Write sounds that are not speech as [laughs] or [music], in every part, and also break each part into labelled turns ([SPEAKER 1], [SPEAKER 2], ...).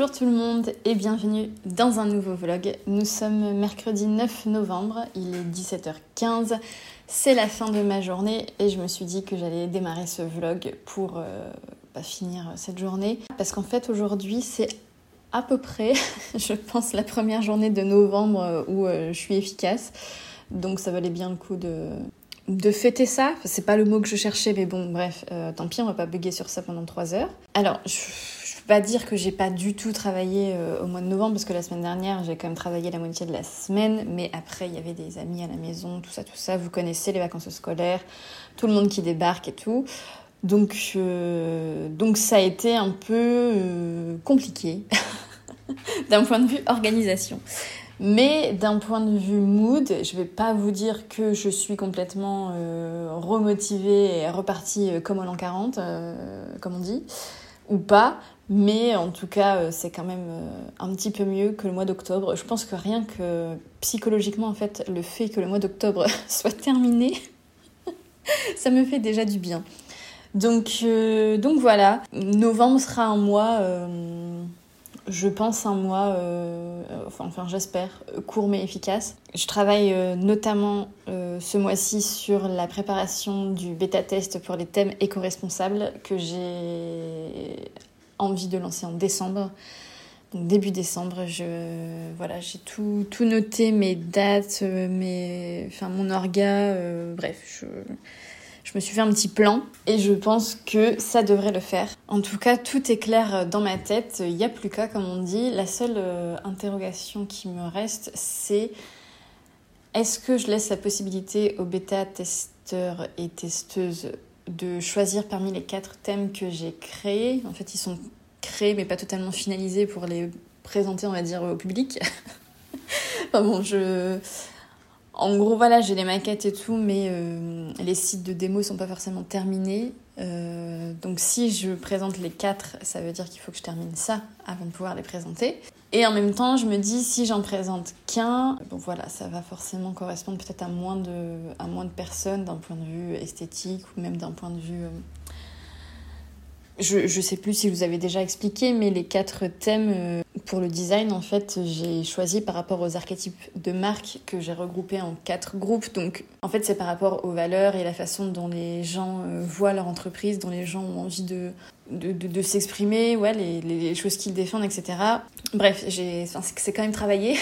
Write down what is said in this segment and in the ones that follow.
[SPEAKER 1] Bonjour tout le monde et bienvenue dans un nouveau vlog. Nous sommes mercredi 9 novembre, il est 17h15, c'est la fin de ma journée et je me suis dit que j'allais démarrer ce vlog pour euh, bah, finir cette journée. Parce qu'en fait aujourd'hui c'est à peu près, [laughs] je pense, la première journée de novembre euh, où euh, je suis efficace. Donc ça valait bien le coup de, de fêter ça. C'est pas le mot que je cherchais, mais bon, bref, tant pis, on va pas bugger sur ça pendant 3 heures. Alors, pas dire que j'ai pas du tout travaillé euh, au mois de novembre parce que la semaine dernière j'ai quand même travaillé la moitié de la semaine, mais après il y avait des amis à la maison, tout ça, tout ça. Vous connaissez les vacances scolaires, tout le monde qui débarque et tout. Donc, euh, ça a été un peu euh, compliqué [laughs] d'un point de vue organisation. Mais d'un point de vue mood, je vais pas vous dire que je suis complètement remotivée et repartie comme au l'an 40, comme on dit, ou pas. Mais en tout cas, euh, c'est quand même euh, un petit peu mieux que le mois d'octobre. Je pense que rien que psychologiquement, en fait, le fait que le mois d'octobre [laughs] soit terminé, [laughs] ça me fait déjà du bien. Donc, euh, donc voilà, novembre sera un mois, je pense un mois, enfin, enfin j'espère, court mais efficace. Je travaille notamment ce mois-ci sur la préparation du bêta-test pour les thèmes éco-responsables que j'ai envie de lancer en décembre. Donc début décembre, je voilà, j'ai tout, tout noté, mes dates, mes, enfin mon orga, euh, bref, je, je me suis fait un petit plan et je pense que ça devrait le faire. En tout cas, tout est clair dans ma tête, il n'y a plus qu'à, comme on dit. La seule euh, interrogation qui me reste, c'est est-ce que je laisse la possibilité aux bêta-testeurs et testeuses de choisir parmi les quatre thèmes que j'ai créés. En fait, ils sont créés mais pas totalement finalisés pour les présenter, on va dire, au public. [laughs] enfin bon, je... En gros, voilà, j'ai les maquettes et tout, mais euh, les sites de démo sont pas forcément terminés. Euh, donc si je présente les quatre, ça veut dire qu'il faut que je termine ça avant de pouvoir les présenter. Et en même temps, je me dis, si j'en présente qu'un, bon voilà, ça va forcément correspondre peut-être à, à moins de personnes d'un point de vue esthétique ou même d'un point de vue... Je ne sais plus si vous avez déjà expliqué, mais les quatre thèmes euh, pour le design, en fait, j'ai choisi par rapport aux archétypes de marque que j'ai regroupés en quatre groupes. Donc, en fait, c'est par rapport aux valeurs et la façon dont les gens euh, voient leur entreprise, dont les gens ont envie de, s'exprimer, ouais, les, les choses qu'ils défendent, etc. Bref, c'est quand même travaillé.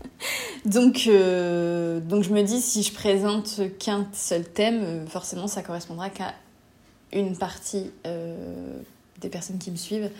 [SPEAKER 1] [laughs] donc, euh, donc, je me dis, si je présente qu'un seul thème, forcément, ça correspondra qu'à une partie euh, des personnes qui me suivent.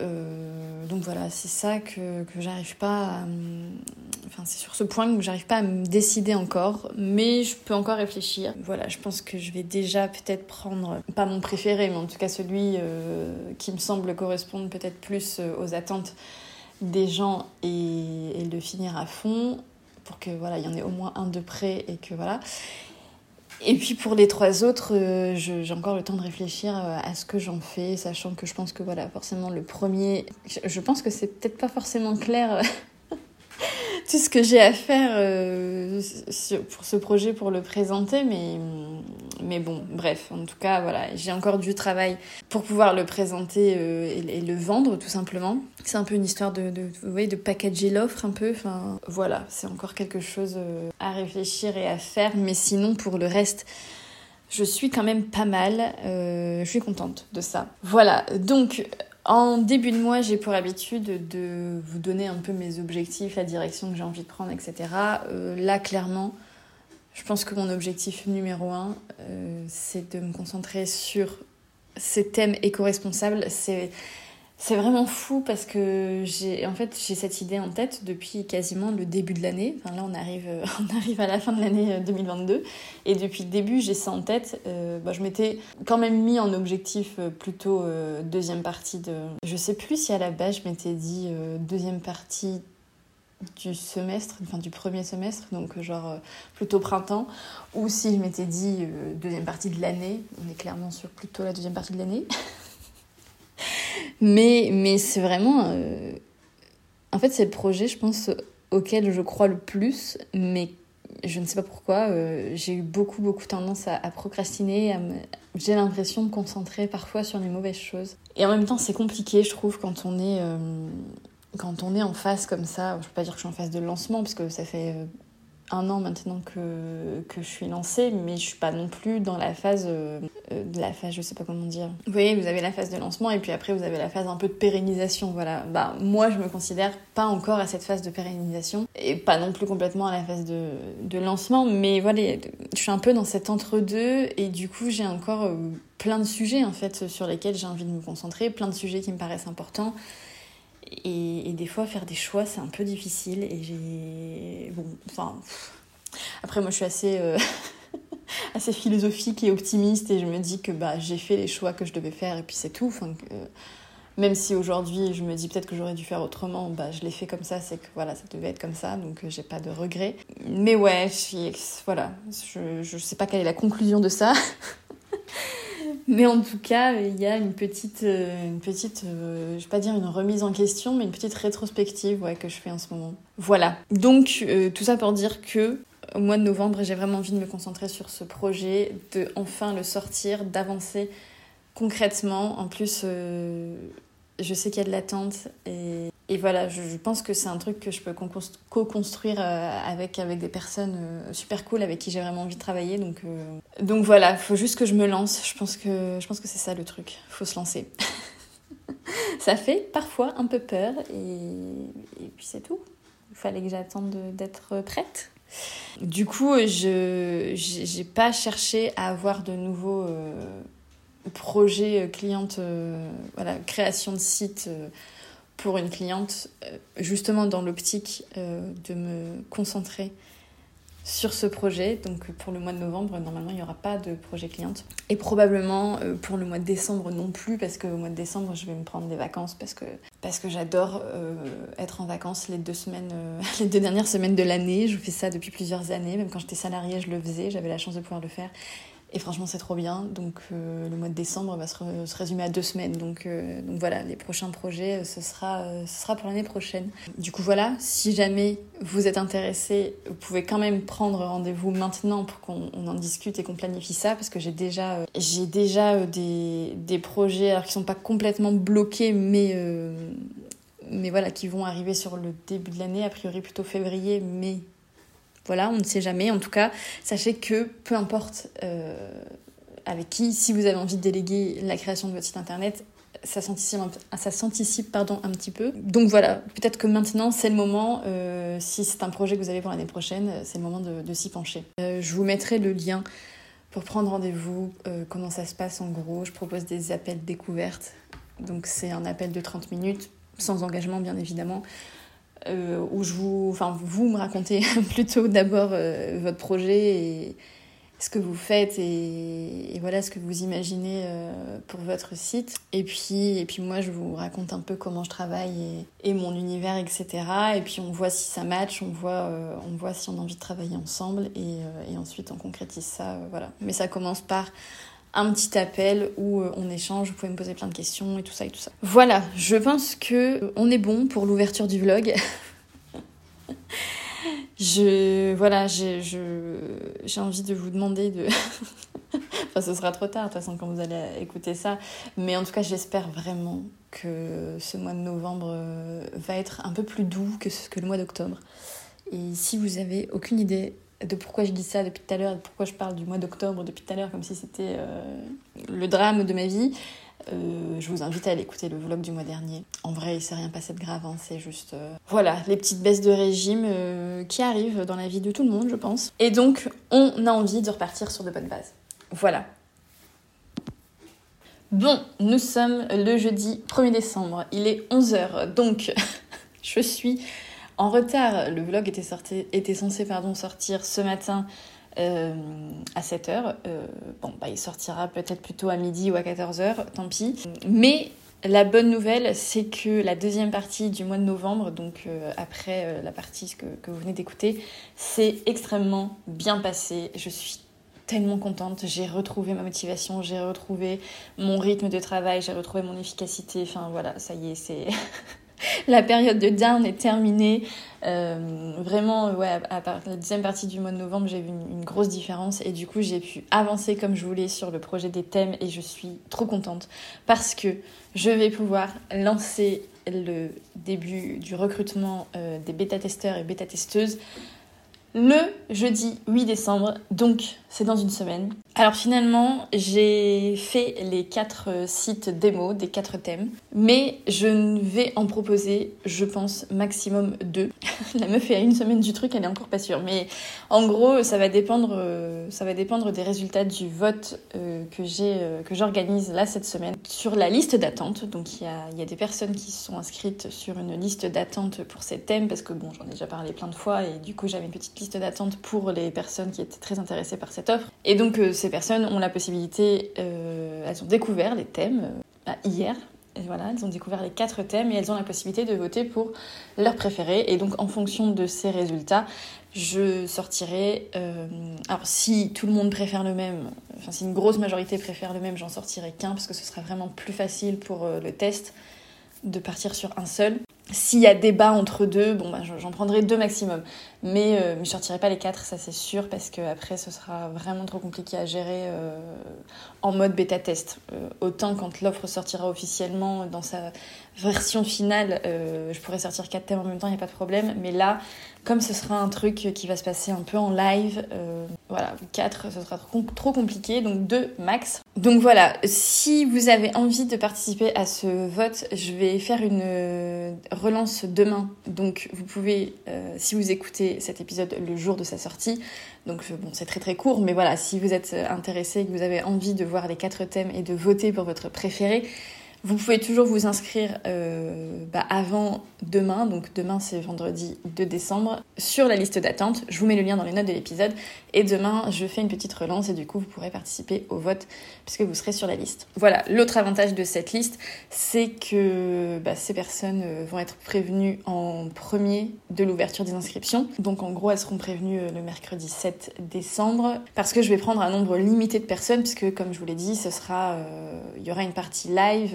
[SPEAKER 1] Euh, donc voilà, c'est ça que, que j'arrive pas à. Enfin, c'est sur ce point que j'arrive pas à me décider encore, mais je peux encore réfléchir. Voilà, je pense que je vais déjà peut-être prendre, pas mon préféré, mais en tout cas celui euh, qui me semble correspondre peut-être plus aux attentes des gens et, et, le finir à fond pour que voilà, il y en ait au moins un de près et que voilà. Et puis pour les trois autres, euh, j'ai encore le temps de réfléchir euh, à ce que j'en fais, sachant que je pense que voilà, forcément le premier, je pense que c'est peut-être pas forcément clair [laughs] tout ce que j'ai à faire euh, pour ce projet, pour le présenter, mais, mais bon, bref, en tout cas, voilà, j'ai encore du travail pour pouvoir le présenter euh, et, le vendre, tout simplement. C'est un peu une histoire de, de, voyez, de packager l'offre un peu, enfin, voilà, c'est encore quelque chose euh, à réfléchir et à faire, mais sinon, pour le reste, je suis quand même pas mal. je suis contente de ça. Voilà, donc en début de mois, j'ai pour habitude de vous donner un peu mes objectifs, la direction que j'ai envie de prendre, etc. Euh, là, clairement, je pense que mon objectif numéro un, euh, c'est de me concentrer sur ces thèmes éco-responsables. C'est vraiment fou parce que j'ai en fait j'ai cette idée en tête depuis quasiment le début de l'année. Là on arrive [laughs] on arrive à la fin de l'année 2022 et depuis le début j'ai ça en tête. Euh, bah, je m'étais quand même mis en objectif euh, plutôt euh, deuxième partie de. Je sais plus si à la base je m'étais dit deuxième partie du semestre, enfin du premier semestre, donc genre plutôt printemps, ou si je m'étais dit deuxième partie de l'année. On est clairement sur plutôt la deuxième partie de l'année. [laughs] Mais, mais c'est vraiment. Euh, en fait, c'est le projet, je pense, auquel je crois le plus, mais je ne sais pas pourquoi. Euh, j'ai eu beaucoup, beaucoup tendance à, procrastiner. J'ai l'impression de me concentrer parfois sur les mauvaises choses. Et en même temps, c'est compliqué, je trouve, quand on est. Euh, quand on est en phase comme ça, je peux pas dire que je suis en phase de lancement, parce que ça fait un an maintenant que, que je suis lancée, mais je suis pas non plus dans la phase euh, de la phase, je sais pas comment dire. Vous voyez, vous avez la phase de lancement et puis après vous avez la phase un peu de pérennisation. Voilà. Bah moi je me considère pas encore à cette phase de pérennisation et pas non plus complètement à la phase de, de lancement, mais voilà, je suis un peu dans cet entre-deux et du coup j'ai encore euh, plein de sujets en fait sur lesquels j'ai envie de me concentrer, plein de sujets qui me paraissent importants. Et, des fois, faire des choix, c'est un peu difficile. Et j'ai. Bon, enfin. Après, moi, je suis assez. Euh, [laughs] assez philosophique et optimiste et je me dis que bah, j'ai fait les choix que je devais faire et puis c'est tout. Enfin, même si aujourd'hui je me dis peut-être que j'aurais dû faire autrement, bah, je l'ai fait comme ça, c'est que voilà, ça devait être comme ça, donc euh, j'ai pas de regrets. Mais ouais, je voilà, je, sais pas quelle est la conclusion de ça. [laughs] Mais en tout cas, il y a une petite, euh, une petite euh, je vais pas dire une remise en question, mais une petite rétrospective ouais, que je fais en ce moment. Voilà. Donc, euh, tout ça pour dire que au mois de novembre, j'ai vraiment envie de me concentrer sur ce projet, de enfin le sortir, d'avancer concrètement. En plus, je sais qu'il y a de l'attente et, voilà, je, pense que c'est un truc que je peux co-construire euh, avec, avec des personnes euh, super cool avec qui j'ai vraiment envie de travailler. Donc, euh, donc voilà, il faut juste que je me lance. Je pense que, que c'est ça le truc. Il faut se lancer. [laughs] ça fait parfois un peu peur et puis c'est tout. Il fallait que j'attende d'être prête. Du coup, je n'ai pas cherché à avoir de nouveaux projet euh, cliente, euh, voilà, création de site euh, pour une cliente, justement dans l'optique de me concentrer sur ce projet. Donc pour le mois de novembre, normalement, il n'y aura pas de projet cliente. Et probablement pour le mois de décembre non plus, parce qu'au mois de décembre, je vais me prendre des vacances parce que, parce que j'adore être en vacances les deux semaines, [laughs] les deux dernières semaines de l'année. Je fais ça depuis plusieurs années. Même quand j'étais salariée, je le faisais. J'avais la chance de pouvoir le faire. Et franchement, c'est trop bien. Donc, euh, le mois de décembre va se, résumer à deux semaines. Donc, euh, voilà, les prochains projets, euh, ce sera, pour l'année prochaine. Du coup, voilà, si jamais vous êtes intéressé, vous pouvez quand même prendre rendez-vous maintenant pour qu'on en discute et qu'on planifie ça. Parce que j'ai déjà, j'ai des, projets alors, qui sont pas complètement bloqués, mais, mais voilà, qui vont arriver sur le début de l'année, a priori plutôt février, mais voilà, on ne sait jamais. En tout cas, sachez que peu importe euh, avec qui, si vous avez envie de déléguer la création de votre site internet, ça s'anticipe, un petit peu. Donc voilà, peut-être que maintenant c'est le moment, euh, si c'est un projet que vous avez pour l'année prochaine, c'est le moment de, s'y pencher. Euh, je vous mettrai le lien pour prendre rendez-vous, comment ça se passe en gros. Je propose des appels découvertes. Donc c'est un appel de 30 minutes, sans engagement bien évidemment. Euh, où je vous, enfin, vous me racontez [laughs] plutôt d'abord euh, votre projet et ce que vous faites et, voilà ce que vous imaginez euh, pour votre site. Et puis, et puis moi, je vous raconte un peu comment je travaille et, mon univers, etc. Et puis on voit si ça match, on voit, on voit si on a envie de travailler ensemble et, et ensuite on concrétise ça. voilà. Mais ça commence par un petit appel où euh, on échange, vous pouvez me poser plein de questions et tout ça et tout ça. Voilà, je pense que euh, on est bon pour l'ouverture du vlog. [laughs] je voilà, j'ai envie de vous demander de [laughs] enfin ce sera trop tard de toute façon quand vous allez écouter ça, mais en tout cas, j'espère vraiment que ce mois de novembre euh, va être un peu plus doux que, que le mois d'octobre. Et si vous avez aucune idée de pourquoi je dis ça depuis tout à l'heure, de pourquoi je parle du mois d'octobre depuis tout à l'heure, comme si c'était euh, le drame de ma vie. Euh, je vous invite à aller écouter le vlog du mois dernier. En vrai, il s'est rien passé de grave, hein, c'est juste... Euh, voilà, les petites baisses de régime qui arrivent dans la vie de tout le monde, je pense. Et donc, on a envie de repartir sur de bonnes bases. Voilà. Bon, nous sommes le jeudi 1er décembre, il est 11h, donc [laughs] je suis en retard. Le vlog était, censé sortir ce matin euh, à 7h. Euh, bon, bah, il sortira peut-être plutôt à midi ou à 14h, tant pis. Mais la bonne nouvelle, c'est que la deuxième partie du mois de novembre, donc euh, après la partie que, que vous venez d'écouter, c'est extrêmement bien passé. Je suis tellement contente. J'ai retrouvé ma motivation, j'ai retrouvé mon rythme de travail, j'ai retrouvé mon efficacité. Enfin voilà, ça y est, c'est. [laughs] [laughs] la période de down est terminée. Euh, vraiment, ouais, à, la deuxième partie du mois de novembre, j'ai vu une, une, grosse différence et du coup, j'ai pu avancer comme je voulais sur le projet des thèmes et je suis trop contente parce que je vais pouvoir lancer le début du recrutement euh, des bêta-testeurs et bêta-testeuses le jeudi 8 décembre, donc c'est dans une semaine. Alors finalement, j'ai fait les quatre sites démo des quatre thèmes, mais je ne vais en proposer, je pense, maximum deux. [laughs] La meuf est à une semaine du truc, elle est encore pas sûre. Mais en gros, ça va dépendre, ça va dépendre des résultats du vote euh, que j'ai, euh, que j'organise là cette semaine sur la liste d'attente. Donc il y a, y a des personnes qui sont inscrites sur une liste d'attente pour ces thèmes parce que bon, j'en ai déjà parlé plein de fois et du coup j'avais une petite liste d'attente pour les personnes qui étaient très intéressées par cette offre. Et donc euh, ces personnes ont la possibilité, euh, elles ont découvert les thèmes euh, bah, hier. Et voilà, elles ont découvert les quatre thèmes et elles ont la possibilité de voter pour leur préféré. Et donc en fonction de ces résultats, je sortirai. Euh, alors si tout le monde préfère le même, enfin si une grosse majorité préfère le même, j'en sortirai qu'un parce que ce sera vraiment plus facile pour le test de partir sur un seul. S'il y a débat entre deux, bon bah, j'en prendrai deux maximum. Mais, euh, je sortirai pas les quatre, ça c'est sûr, parce que après ce sera vraiment trop compliqué à gérer euh, en mode bêta test. Euh, autant quand l'offre sortira officiellement dans sa version finale, euh, je pourrais sortir quatre thèmes en même temps, il n'y a pas de problème. Mais là, comme ce sera un truc qui va se passer un peu en live, euh, voilà, quatre, ce sera trop compliqué, donc deux max. Donc voilà, si vous avez envie de participer à ce vote, je vais faire une relance demain. Donc vous pouvez, si vous écoutez cet épisode le jour de sa sortie. Donc bon, c'est très très court, mais voilà, si vous êtes intéressé et que vous avez envie de voir les quatre thèmes et de voter pour votre préféré, vous pouvez toujours vous inscrire euh, bah, avant demain, donc demain c'est vendredi 2 décembre, sur la liste d'attente. Je vous mets le lien dans les notes de l'épisode. Et demain, je fais une petite relance et du coup, vous pourrez participer au vote puisque vous serez sur la liste. Voilà, l'autre avantage de cette liste, c'est que bah, ces personnes euh, vont être prévenues en premier de l'ouverture des inscriptions. Donc en gros, elles seront prévenues euh, le mercredi 7 décembre parce que je vais prendre un nombre limité de personnes puisque comme je vous l'ai dit, ce sera, il y aura une partie live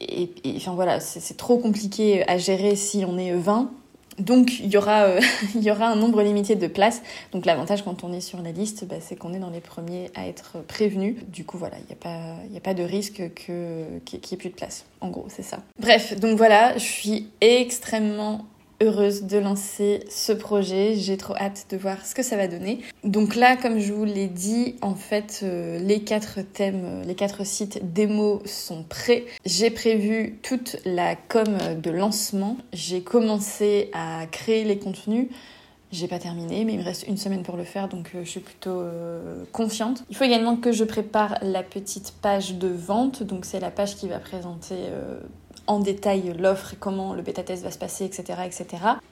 [SPEAKER 1] et, enfin voilà, c'est trop compliqué à gérer si on est 20. Donc il y, aura, euh, [laughs] il y aura un nombre limité de places. Donc l'avantage quand on est sur la liste, bah, c'est qu'on est dans les premiers à être prévenus. Du coup voilà, il n'y a, pas, a pas de risque qu'il n'y ait plus de place. En gros, c'est ça. Bref, donc voilà, je suis extrêmement heureuse de lancer ce projet. J'ai trop hâte de voir ce que ça va donner. Donc là, comme je vous l'ai dit, en fait, euh, les quatre thèmes, euh, les quatre sites démo sont prêts. J'ai prévu toute la com de lancement. J'ai commencé à créer les contenus. J'ai pas terminé, mais il me reste une semaine pour le faire, donc euh, je suis plutôt confiante. Il faut également que je prépare la petite page de vente, donc c'est la page qui va présenter en détail l'offre comment le bêta test va se passer, etc., etc.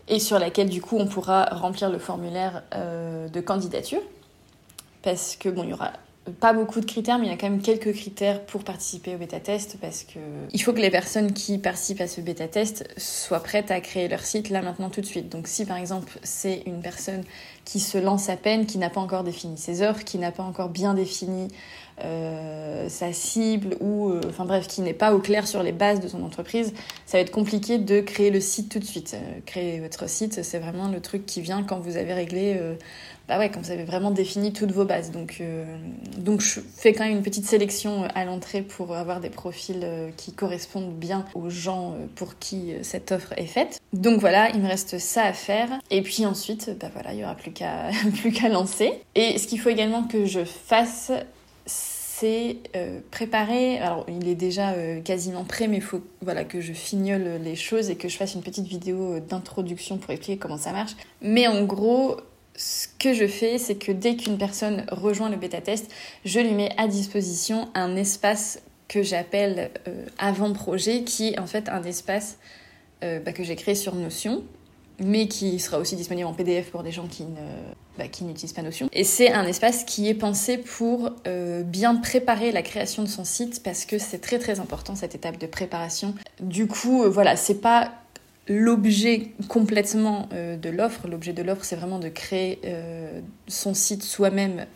[SPEAKER 1] Et sur laquelle du coup on pourra remplir le formulaire euh, de candidature. Parce que bon, il y aura pas beaucoup de critères, mais il y a quand même quelques critères pour participer au bêta test parce que il faut que les personnes qui participent à ce bêta test soient prêtes à créer leur site là maintenant tout de suite. Donc si par exemple c'est une personne qui se lance à peine, qui n'a pas encore défini ses offres, qui n'a pas encore bien défini euh, sa cible ou euh, enfin bref qui n'est pas au clair sur les bases de son entreprise, ça va être compliqué de créer le site tout de suite. Euh, créer votre site, c'est vraiment le truc qui vient quand vous avez réglé bah ouais, quand vous avez vraiment défini toutes vos bases. Donc, donc je fais quand même une petite sélection à l'entrée pour avoir des profils qui correspondent bien aux gens pour qui cette offre est faite. Donc voilà, il me reste ça à faire. Et puis ensuite, bah voilà, il y aura plus qu'à [laughs] plus qu'à lancer. Et ce qu'il faut également que je fasse, c'est euh, préparer. Alors, il est déjà euh, quasiment prêt, mais il faut voilà, que je fignole les choses et que je fasse une petite vidéo euh, d'introduction pour expliquer comment ça marche. Mais en gros, ce que je fais, c'est que dès qu'une personne rejoint le bêta test, je lui mets à disposition un espace que j'appelle avant-projet, qui est en fait un espace bah, que j'ai créé sur Notion, mais qui sera aussi disponible en PDF pour des gens bah, qui n'utilisent pas Notion. Et c'est un espace qui est pensé pour euh, bien préparer la création de son site parce que c'est très très important cette étape de préparation. Du coup, euh, voilà, c'est pas l'objet complètement euh, de l'offre. L'objet de l'offre, c'est vraiment de créer son site soi-même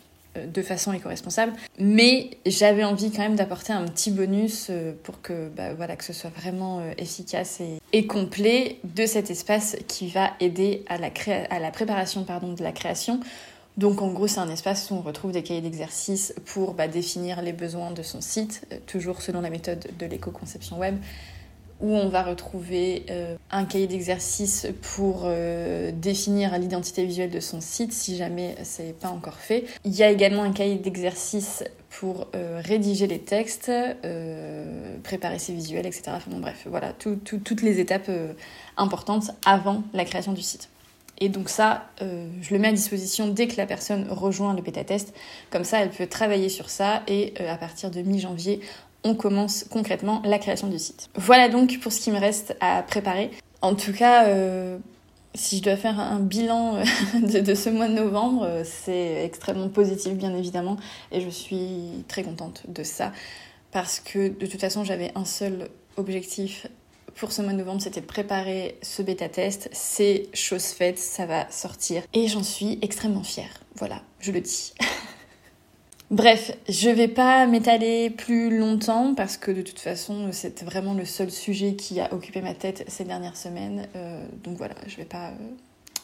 [SPEAKER 1] de façon éco-responsable. Mais j'avais envie quand même d'apporter un petit bonus euh, pour que, bah, voilà, ce soit vraiment euh, efficace et, complet de cet espace qui va aider à la, préparation de la création. Donc en gros, c'est un espace où on retrouve des cahiers d'exercice pour bah, définir les besoins de son site, toujours selon la méthode de l'éco-conception web, où on va retrouver euh, un cahier d'exercice pour euh, définir l'identité visuelle de son site si jamais c'est pas encore fait. Il y a également un cahier d'exercice pour euh, rédiger les textes, préparer ses visuels, etc. Enfin bref, voilà, toutes les étapes importantes avant la création du site. Et donc ça, je le mets à disposition dès que la personne rejoint le bêta-test. Comme ça, elle peut travailler sur ça et à partir de mi-janvier, on commence concrètement la création du site. Voilà donc pour ce qui me reste à préparer. En tout cas, euh, si je dois faire un bilan euh, [laughs] de, ce mois de novembre, euh, c'est extrêmement positif bien évidemment et je suis très contente de ça parce que de toute façon j'avais un seul objectif pour ce mois de novembre, c'était de préparer ce bêta test. C'est chose faite, ça va sortir et j'en suis extrêmement fière. Voilà, je le dis. [laughs] Bref, je vais pas m'étaler plus longtemps parce que de toute façon, c'est vraiment le seul sujet qui a occupé ma tête ces dernières semaines. Euh, donc voilà, je vais pas.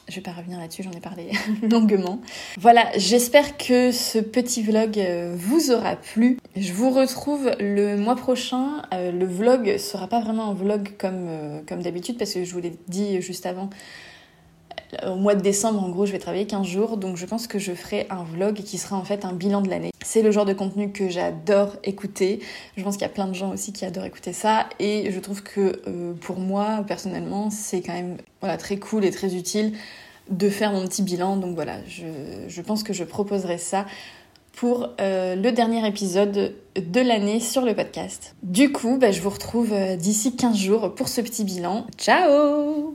[SPEAKER 1] je vais pas revenir là-dessus, j'en ai parlé [laughs] longuement. Voilà, j'espère que ce petit vlog euh, vous aura plu. Je vous retrouve le mois prochain. Euh, le vlog sera pas vraiment un vlog comme d'habitude parce que je vous l'ai dit juste avant au mois de décembre, en gros, je vais travailler 15 jours, donc je pense que je ferai un vlog qui sera en fait un bilan de l'année. C'est le genre de contenu que j'adore écouter. Je pense qu'il y a plein de gens aussi qui adorent écouter ça, et je trouve que euh, pour moi, personnellement, c'est quand même très cool et très utile de faire mon petit bilan. Donc voilà, je, pense que je proposerai ça pour euh, le dernier épisode de l'année sur le podcast. Du coup, bah, je vous retrouve euh, d'ici 15 jours pour ce petit bilan. Ciao